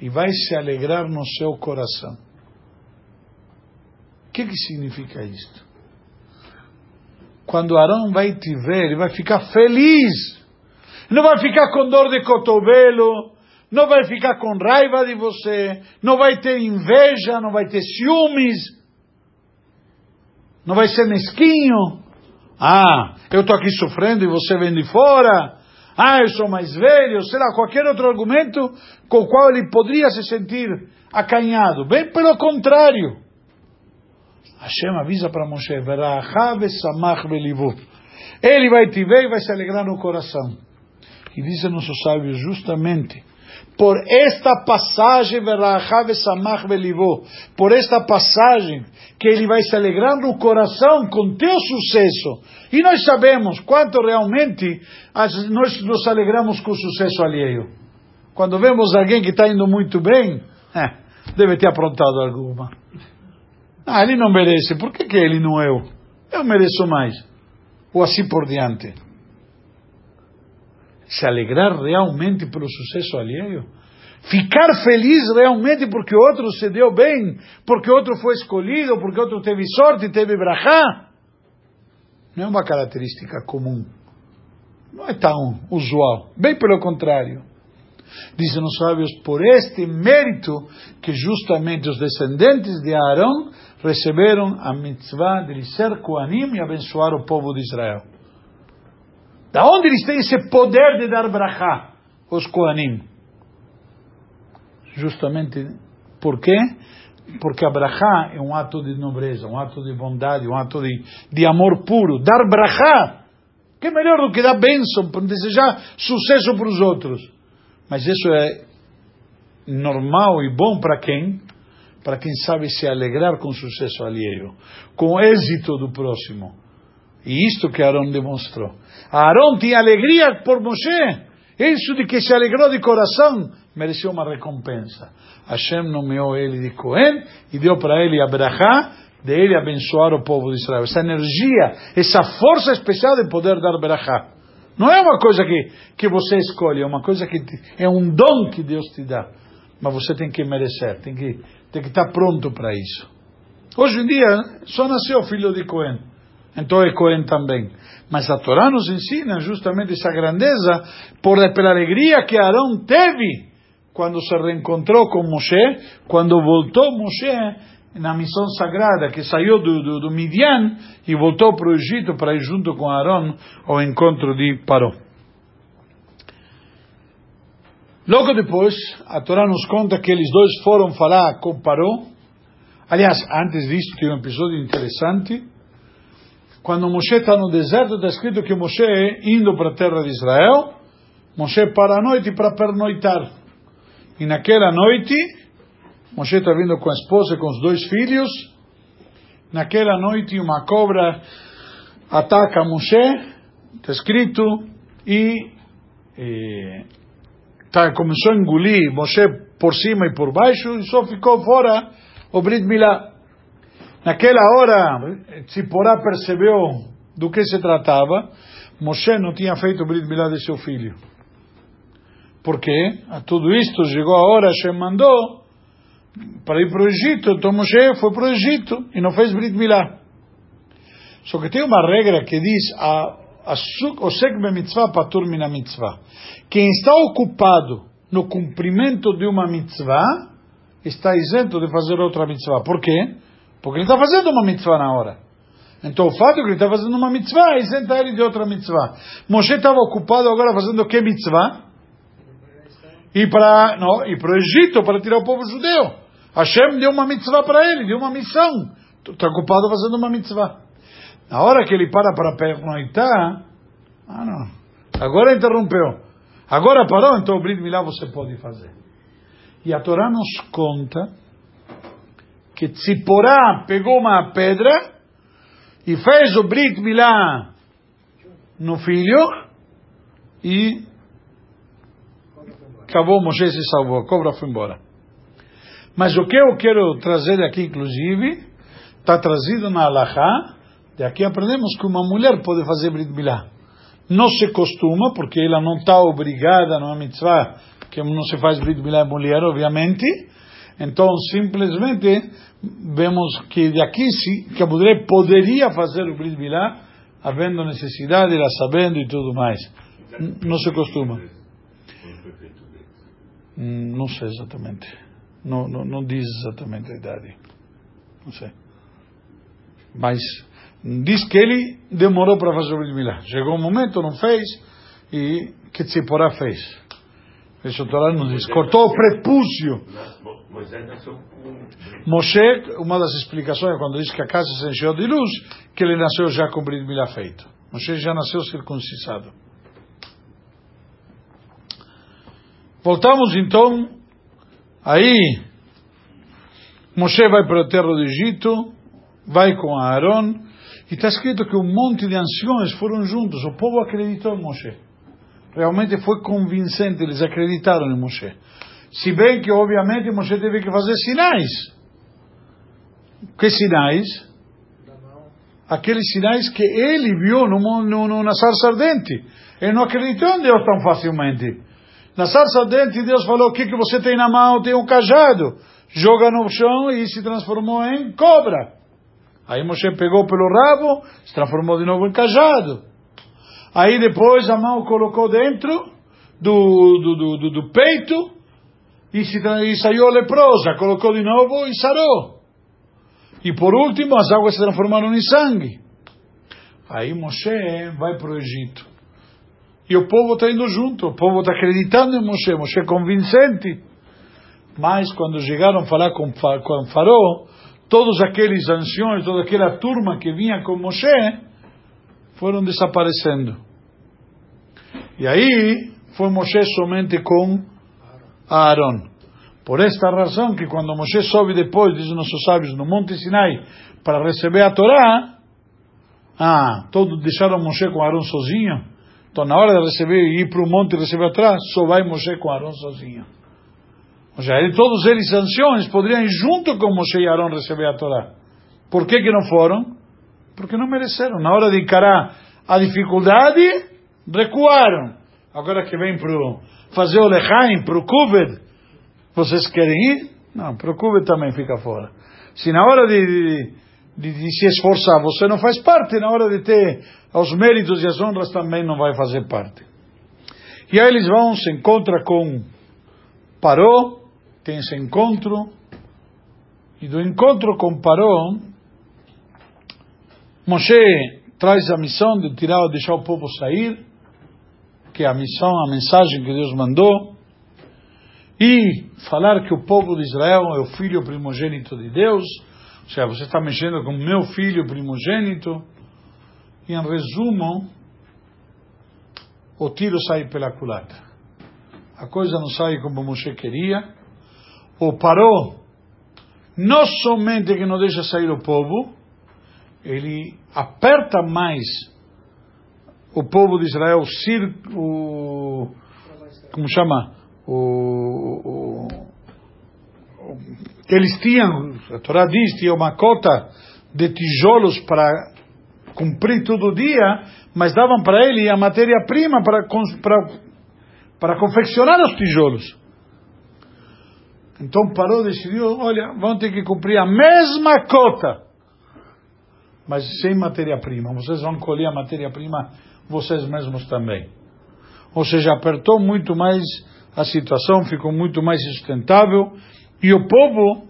e vai se alegrar no seu coração que, que significa isto? Quando Arão vai te ver, ele vai ficar feliz. Não vai ficar com dor de cotovelo, não vai ficar com raiva de você, não vai ter inveja, não vai ter ciúmes, não vai ser mesquinho. Ah, eu estou aqui sofrendo e você vem de fora. Ah, eu sou mais velho, sei lá, qualquer outro argumento com o qual ele poderia se sentir acanhado. Bem pelo contrário. Hashem avisa para Moshe, Ele vai te ver e vai se alegrar no coração. E dizem nossos sábios justamente, por esta passagem, por esta passagem, que ele vai se alegrar no coração com teu sucesso. E nós sabemos quanto realmente nós nos alegramos com o sucesso alheio. Quando vemos alguém que está indo muito bem, deve ter aprontado alguma. Ah, ele não merece. Por que, que ele não eu? eu mereço mais. Ou assim por diante. Se alegrar realmente pelo sucesso alheio. Ficar feliz realmente porque outro se deu bem, porque outro foi escolhido, porque outro teve sorte, teve brachá. Não é uma característica comum. Não é tão usual. Bem pelo contrário. Dizem os sábios, por este mérito que justamente os descendentes de Aarão receberam a mitzvah de ser Koanim e abençoar o povo de Israel. Da onde eles têm esse poder de dar brachá, os Koanim? Justamente, por quê? Porque a brachá é um ato de nobreza, um ato de bondade, um ato de, de amor puro. Dar brachá, que é melhor do que dar bênção, desejar sucesso para os outros. Mas isso é normal e bom para quem? Para quem sabe se alegrar com o sucesso alheio, com o êxito do próximo. E isto que Aaron demonstrou. Aaron tinha alegria por Moshe. Isso de que se alegrou de coração mereceu uma recompensa. Hashem nomeou ele de Cohen e deu para ele a brachá de ele abençoar o povo de Israel. Essa energia, essa força especial de poder dar brachá. Não é uma coisa que, que você escolhe, é uma coisa que é um dom que Deus te dá. Mas você tem que merecer, tem que, tem que estar pronto para isso. Hoje em dia, só nasceu filho de Cohen. Então é Cohen também. Mas a Torá nos ensina justamente essa grandeza por, pela alegria que Arão teve quando se reencontrou com Moshe, quando voltou Moshe na missão sagrada, que saiu do, do, do Midian e voltou para o Egito para ir junto com Aaron ao encontro de Paró. Logo depois, a Torá nos conta que eles dois foram falar com Paró. Aliás, antes disso, tem um episódio interessante. Quando Moshe está no deserto, está escrito que Moshe, indo para a terra de Israel, Moshe para a noite para pernoitar. E naquela noite, Moshe está vindo com a esposa e com os dois filhos. Naquela noite, uma cobra ataca Moshe, está escrito, e eh, tá, começou a engolir Moshe por cima e por baixo, e só ficou fora o Brit Milá. Naquela hora, Tzipporá percebeu do que se tratava. Moshe não tinha feito o Brit Milá de seu filho. Por quê? A tudo isto chegou a hora, Hashem mandou para ir para o Egito. Então Moshe foi para o Egito e não fez Brit Milá. Só que tem uma regra que diz a Osek mitzvah patur mina mitzvah. Quem está ocupado no cumprimento de uma mitzvah está isento de fazer outra mitzvah. Por quê? Porque ele está fazendo uma mitzvah na hora. Então o fato de que ele está fazendo uma mitzvah isenta ele de outra mitzvah. Moshe estava ocupado agora fazendo que mitzvah? E para, não, e para o Egito, para tirar o povo judeu. Hashem deu uma mitzvah para ele, deu uma missão. Está ocupado fazendo uma mitzvah. Na hora que ele para para pernoitar, ah não, agora interrompeu. Agora parou, então o Brit Milá você pode fazer. E a Torá nos conta que Tziporá pegou uma pedra e fez o Brit Milá no filho e acabou, Moshe se salvou, a cobra foi embora. Mas o que eu quero trazer aqui, inclusive, está trazido na Alahá. De aqui aprendemos que uma mulher pode fazer Brit Milá. Não se costuma, porque ela não está obrigada, não é mitzvah, que não se faz Brit Milá mulher, obviamente. Então, simplesmente, vemos que de aqui sim, que a mulher poderia fazer o Brit Milá, havendo necessidade, ela sabendo e tudo mais. Não se costuma. Hum, não sei exatamente. Não, não, não diz exatamente a idade. Não sei. Mas diz que ele demorou para fazer o Brit Milá. Chegou um momento, não fez, e que Tzipora fez. Isso Torá nos diz. Cortou o prepúcio. Moshe, uma das explicações é quando diz que a casa se encheu de luz, que ele nasceu já com o Brit Milá feito. Moshe já nasceu circuncisado. Voltamos então Aí, Moshe vai para a terra do Egito, vai com Aaron, e está escrito que um monte de anciões foram juntos, o povo acreditou em Moshe. Realmente foi convincente, eles acreditaram em Moshe. Se bem que, obviamente, Moshe teve que fazer sinais. Que sinais? aqueles sinais que ele viu no, no, no, na sarça ardente. Ele não acreditou em Deus tão facilmente. Na sarça ardente, Deus falou: O que, que você tem na mão? Tem um cajado. Joga no chão e se transformou em cobra. Aí Moshe pegou pelo rabo, se transformou de novo em cajado. Aí depois a mão colocou dentro do, do, do, do peito e, saiu leprosa, colocou de novo e sarou. E por último, as águas se transformaram em sangue. Aí Moshe vai para o Egito. E o povo está indo junto, o povo está acreditando em Moshe, Moshe é convincente. Mas quando chegaram a falar com, com Faraó, todos aqueles anciões, toda aquela turma que vinha com Moshe, foram desaparecendo. E aí foi Moshe somente com Aaron. Por esta razão que quando Moshe sobe depois, dizem nossos sábios, no Monte Sinai, para receber a Torá, ah, todos deixaram Moshe com Aaron sozinho. Então na hora de receber, ir para o monte e receber a Torá, só vai Moshe com Aaron sozinho. Ou seja, todos eles anciões poderiam ir junto com Moshe e Aaron receber a Torá. Por que que não foram? Porque não mereceram. Na hora de encarar a dificuldade, recuaram. Agora que vem para fazer o Lechaim, para o Kuved, vocês querem ir? Não, procure também fica fora. Se na hora de, de, de, se esforçar você não faz parte, na hora de ter os méritos e as honras também não vai fazer parte. E aí eles vão, se encontra com Paró, tem esse encontro, e do encontro com Paró, Moshe traz a missão de tirar, deixar o povo sair, que é a missão, a mensagem que Deus mandou, e falar que o povo de Israel é o filho primogênito de Deus, ou seja, você está mexendo com meu filho primogênito, e em resumo, o tiro sai pela culata. A coisa não sai como Moshe queria, ou parou, não somente que não deixa sair o povo, ele aperta mais o povo de Israel, o, como chama? o, o, eles tinham, a Torá diz, tinha uma cota de tijolos para cumprir todo dia, mas davam para ele a matéria-prima para, para, para confeccionar os tijolos. Então parou decidiu, olha, vão ter que cumprir a mesma cota, mas sem matéria-prima. Vocês vão colher a matéria-prima vocês mesmos também. Ou seja, apertou muito mais a situação ficou muito mais sustentável e o povo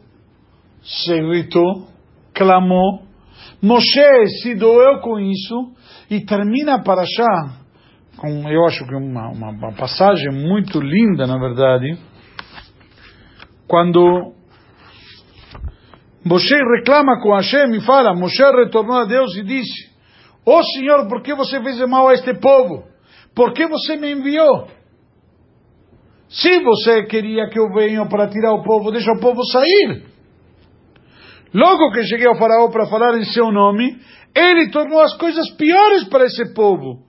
se irritou, clamou. Moshe se doeu com isso e termina para já com, eu acho que uma, uma, uma passagem muito linda, na verdade, quando Moshe reclama com Hashem e fala, Moshe retornou a Deus e disse, ó oh Senhor, por que você fez mal a este povo? Por que você me enviou? Se você queria que eu venha para tirar o povo, deixa o povo sair. Logo que cheguei ao faraó para falar em seu nome, ele tornou as coisas piores para esse povo.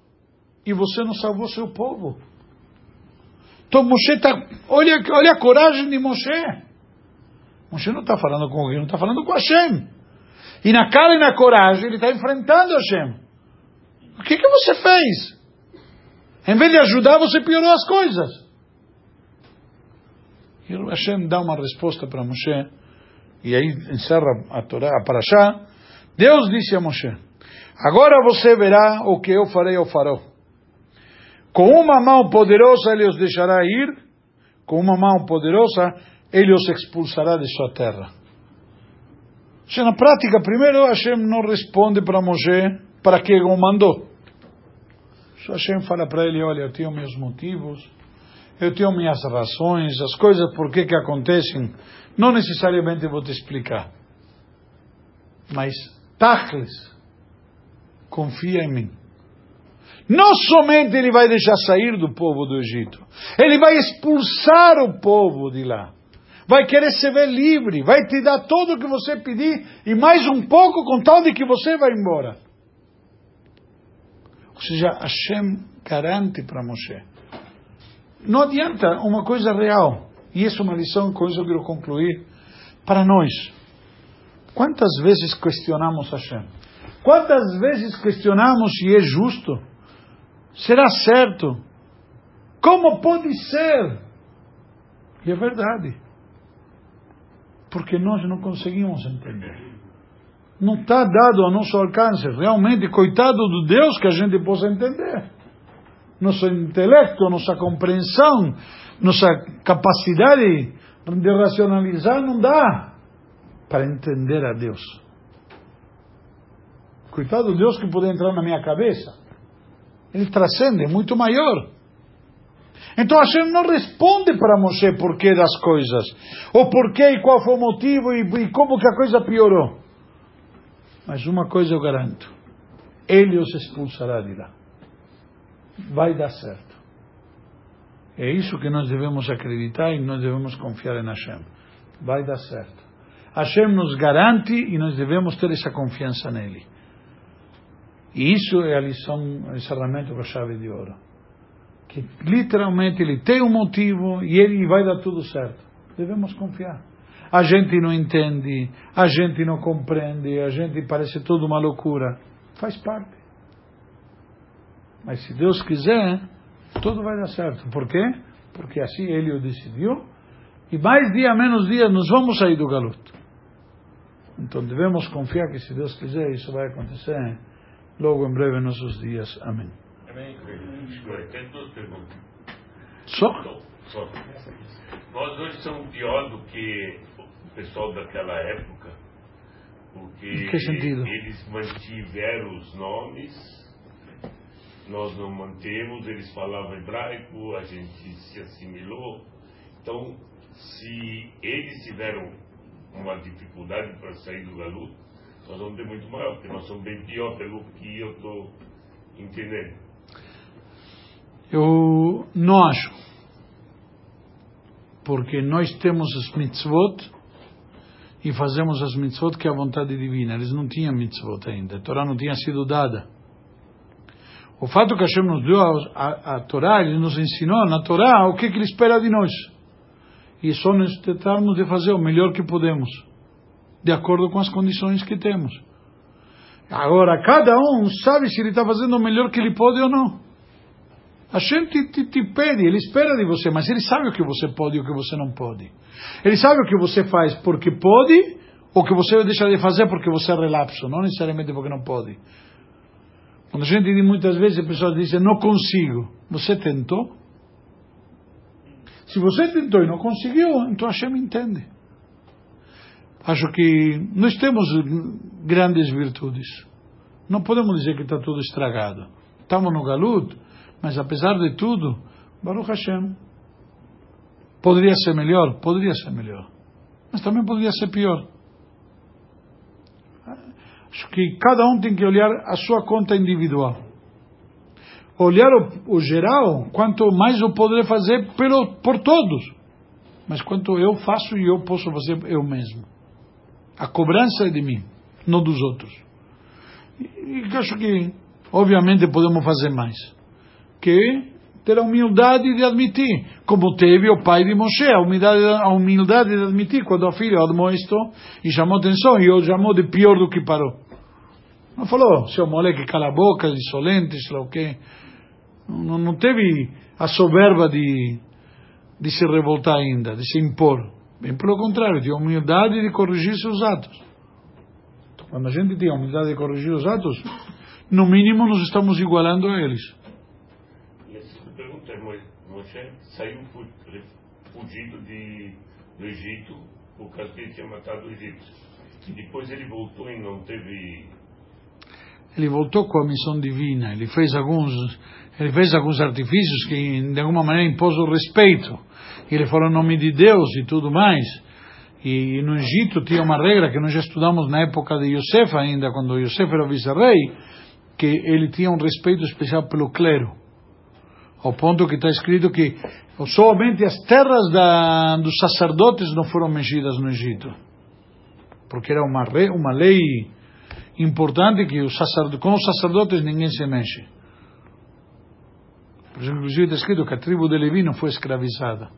E você não salvou seu povo. Então Moshe está. Olha, olha a coragem de Moshe. Moshe não está falando com alguém, não está falando com Hashem. E na cara e na coragem, ele está enfrentando Hashem. O que, que você fez? Em vez de ajudar, você piorou as coisas. E Hashem dá uma resposta para Moshe, e aí encerra a Torá, a Parashá. Deus disse a Moshe: Agora você verá o que eu farei ao faraó. Com uma mão poderosa ele os deixará ir, com uma mão poderosa ele os expulsará de sua terra. Seja, na prática, primeiro Hashem não responde para Moshe para que o mandou. Só Hashem fala para ele: Olha, eu tenho meus motivos eu tenho minhas razões, as coisas por que acontecem, não necessariamente vou te explicar. Mas, Tachles, confia em mim. Não somente ele vai deixar sair do povo do Egito, ele vai expulsar o povo de lá. Vai querer se ver livre, vai te dar tudo o que você pedir e mais um pouco com tal de que você vai embora. Ou seja, Hashem garante para Moshe não adianta uma coisa real. E isso é uma lição, com isso eu quero concluir. Para nós, quantas vezes questionamos Hashem? Quantas vezes questionamos se é justo? Será certo? Como pode ser? E é verdade. Porque nós não conseguimos entender. Não está dado ao nosso alcance. Realmente, coitado do Deus que a gente possa entender. Nosso intelecto, nossa compreensão, nossa capacidade de racionalizar não dá para entender a Deus. Coitado do Deus que pode entrar na minha cabeça. Ele transcende, é muito maior. Então Hashem não responde para Moshe porquê das coisas, ou porquê e qual foi o motivo e, e como que a coisa piorou. Mas uma coisa eu garanto: Ele os expulsará de lá. Vai dar certo. É isso que nós devemos acreditar e nós devemos confiar em Hashem. Vai dar certo. Hashem nos garante e nós devemos ter essa confiança nele. E isso é a lição, o encerramento com a chave de ouro. Que literalmente ele tem um motivo e ele vai dar tudo certo. Devemos confiar. A gente não entende, a gente não compreende, a gente parece tudo uma loucura. Faz parte. Mas se Deus quiser, tudo vai dar certo. Por quê? Porque assim ele o decidiu. E mais dia, menos dia, nós vamos sair do galuto. Então devemos confiar que se Deus quiser, isso vai acontecer logo em breve nossos dias. Amém. Amém. Tem duas perguntas. Só? Só. Nós hoje somos pior do que pessoal daquela época, porque eles mantiveram os nomes, nós não mantemos, eles falavam hebraico, a gente se assimilou. Então, se eles tiveram uma dificuldade para sair do galuto, nós vamos ter muito maior, porque nós somos bem pior pelo que eu estou entendendo. Eu não acho. Porque nós temos as mitzvot e fazemos as mitzvot que é a vontade divina. Eles não tinham mitzvot ainda. A Torá não tinha sido dada. O fato que Hashem nos deu a, a, a Torá, Ele nos ensinou na Torá o que, que Ele espera de nós. E só nós tentarmos de fazer o melhor que podemos, de acordo com as condições que temos. Agora, cada um sabe se ele está fazendo o melhor que ele pode ou não. A gente te, pede, ele espera de você, mas ele sabe o que você pode e o que você não pode. Ele sabe o que você faz porque pode, ou que você deixa de fazer porque você é relapso, não necessariamente porque não pode. Quando a gente diz muitas vezes, a pessoa diz, não consigo. Você tentou? Se você tentou e não conseguiu, então Hashem entende. Acho que nós temos grandes virtudes. Não podemos dizer que está tudo estragado. Estamos no galuto, mas apesar de tudo, Baruch Hashem. Poderia ser melhor? Poderia ser melhor. Mas também poderia ser pior. Acho que cada um tem que olhar a sua conta individual. Olhar o, o geral, quanto mais eu poderia fazer pelo, por todos. Mas quanto eu faço e eu posso fazer eu mesmo. A cobrança é de mim, não dos outros. E, e acho que, obviamente, podemos fazer mais. Que ter a humildade de admitir, como teve o pai de Moshe, a humildade, a humildade de admitir quando o filho admoestou e chamou atenção e o chamou de pior do que parou. Não falou, seu moleque cala a boca, insolente, sei lá o quê. Não, não teve a soberba de, de se revoltar ainda, de se impor. Bem pelo contrário, a humildade de corrigir seus atos. Quando a gente tem a humildade de corrigir os atos, no mínimo nos estamos igualando a eles. Moshe saiu fugido de, do Egito por causa que ele tinha matado o Egito. E depois ele voltou e não teve ele voltou com a missão divina, ele fez alguns, ele fez alguns artifícios que de alguma maneira impôs o respeito. Ele falou em nome de Deus e tudo mais. E, no Egito tinha uma regra que nós já estudamos na época de Yosef ainda, quando Yosef era vice-rei, que ele tinha um respeito especial pelo clero. Ao ponto que está escrito que somente as terras da, dos sacerdotes não foram mexidas no Egito. Porque era uma, uma lei importante que os sacerdotes, com os sacerdotes ninguém se mexe. Por isso, inclusive, está escrito que a tribo de Levi não foi escravizada.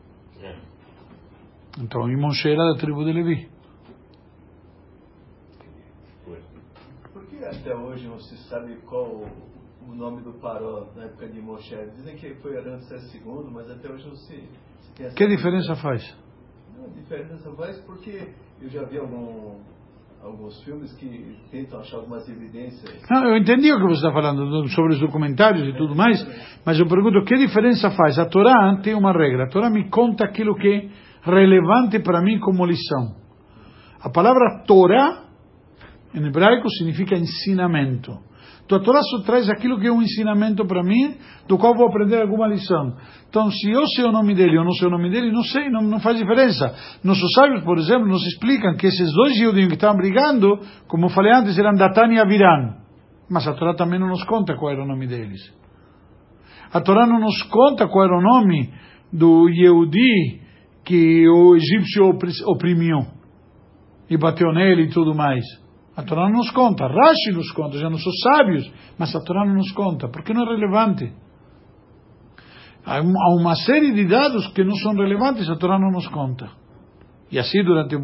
Então, Moshe era da tribo de Levi. Por que até hoje se sabe qual o nome do Paró na época de Moshe. Dizem que foi Ramsés II, mas até hoje não se, se Que diferença faz? Não, diferença faz porque eu já vi algum, alguns filmes que tentam achar algumas evidências. Não, eu entendi o que você está falando do- sobre os documentários e tudo mais, mas eu pergunto que diferença faz? A Torá tem uma regra. A Torá me conta aquilo que é relevante para mim como lição. A palavra Torá, em hebraico, significa ensinamento. A Torá só traz aquilo que é um ensinamento para mim, do qual vou aprender alguma lição. Então, se eu sei o nome dele ou não sei o nome dele, não sei, não, não faz diferença. Nossos sábios, por exemplo, nos explicam que esses dois judeus que estavam brigando, como eu falei antes, eram Datan e Aviran. Mas a Torá também não nos conta qual era o nome deles. A Torá não nos conta qual era o nome do Yehudi que o egípcio opri- oprimiu e bateu nele e tudo mais. A Torá não nos conta. Rashi nos conta, já não são sábios, mas a Torá não nos conta, porque não é relevante. Há um- uma série de dados que não são relevantes, a Torá não nos conta. E assim durante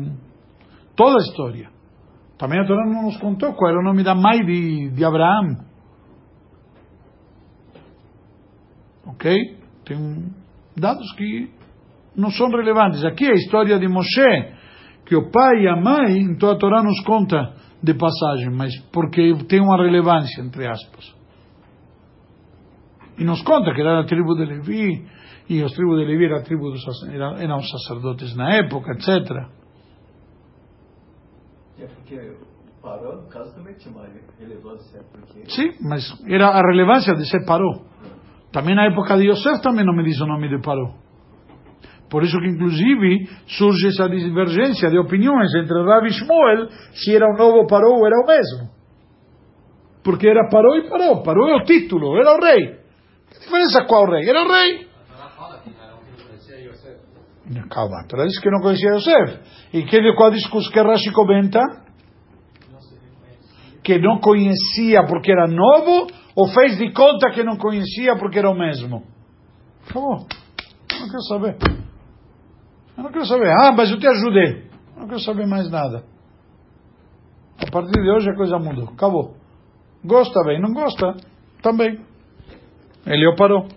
toda a história. Também a Torá não nos contou qual era o nome da mãe de, de Abraão. Ok? Tem dados que não são relevantes. Aqui é a história de Moshe, que o pai e a mãe, então a Torá nos conta de passagem, mas porque tem uma relevância, entre aspas. E nos conta que era a tribo de Levi, e as tribos de Levi era a tribo dos, eram os sacerdotes na época, etc. É porque Paró, no caso, também tinha uma relevância. Porque Sim, mas era a relevância de ser parou. Também na época de Yosef também não me diz o nome de parou. Por isso que, inclusive, surge essa divergência de opiniões entre Rabi e Shmuel se era o novo parou ou era o mesmo. Porque era parou e parou. Parou é o título, era o rei. Que diferença qual o rei? Era o rei. Calma, a diz que não conhecia Yosef. E que, qual discurso que Rashi comenta? Que não conhecia porque era novo, ou fez de conta que não conhecia porque era o mesmo? Acabou. Não quero saber. Eu não quero saber. Ah, mas eu te ajudei. Não quero saber mais nada. A partir de hoje a coisa mudou. Acabou. Gosta bem, não gosta? Também. Ele parou.